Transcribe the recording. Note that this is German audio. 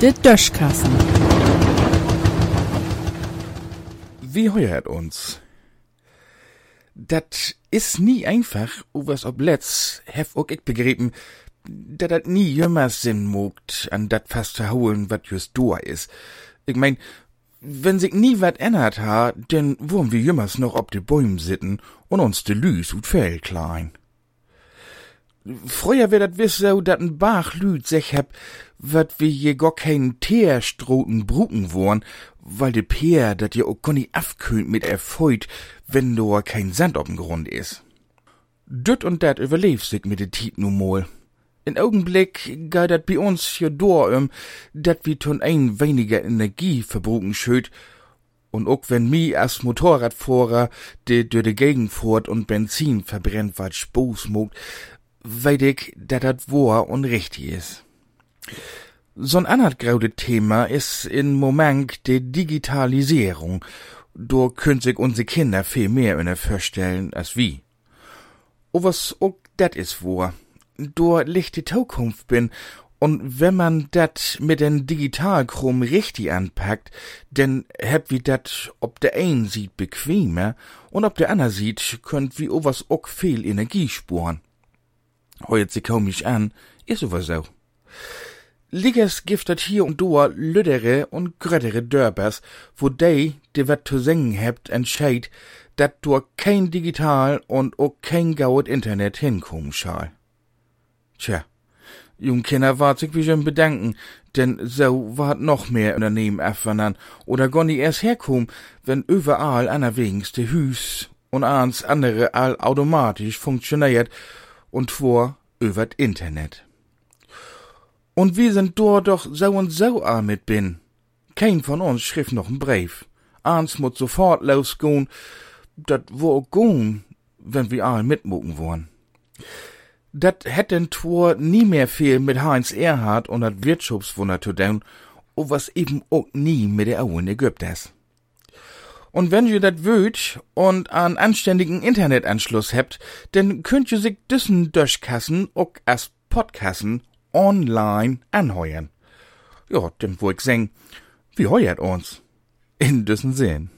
De Döschkassen. Wie heuert uns? Dat is nie einfach, was ob letzt, hef ook ik begrieben, dat dat nie jemals Sinn mogt, an dat fast holen, wat just do is. Ich mein, wenn sich nie wat ändert ha, denn wurm wir jemals noch ob de Bäum sitten und uns de Lüs ut Fell klein. Früher wär dat wiss so, dat n Bach Lüd sech heb, wat wir je gar kein Teerstroten bruken worn, weil de Peer dat je auch gonni afkühlt mit erfreut, wenn do kein Sand ob'n Grund is. Düt und dat überlebt sich mit de Tiet nu mol. In Augenblick geht dat bei uns ja door um, dat wir tun ein weniger Energie verbruchen schüt, und ook wenn mi als Motorradfahrer de durch de Gegend fährt und Benzin verbrennt, wat Spoß mogt, weet ich, dat dat wahr und richtig is. So'n andert graude Thema is in Moment de Digitalisierung. Do könnt sich unsere Kinder viel mehr in vorstellen als wie. O was ook dat is wahr. Do licht die Zukunft bin und wenn man dat mit den Digitalkrumm richtig anpackt, denn heb wie dat ob der ein sieht bequemer und ob der ander sieht, könnt wie owas ook viel Energie spuren. Heuert sie kaum mich an, is aber so. Liggers giftet hier und da lüdere und grödere Dörbers, wo de, die wat zu singen hebt, entscheid, dat du kein Digital und auch kein gauet Internet hinkommen schall. Tja, Jungkinder wart sich wie schon bedanken, denn so wart noch mehr Unternehmen erfahren oder gonni erst herkommen, wenn überall anerwegens de Hüs und ans andere all automatisch funktioniert und vor übert Internet. Und wir sind dort doch so und so arm mit bin. Kein von uns schrift noch n Brief. Ans muss sofort losgehen, dat wo gehen, wenn wir all mitmucken wollen. Dat hätten twor nie mehr viel mit Heinz Erhard und dat Wirtschaftswunder zu tun, o was eben auch nie mit der Auen Ägypters. Und wenn ihr dat wöt und an anständigen Internetanschluss habt, dann könnt ihr sich dissen Döschkassen auch als Podkassen online anheuern. Ja, denn wo ich seng, wie heuert uns? In diesen Sinn.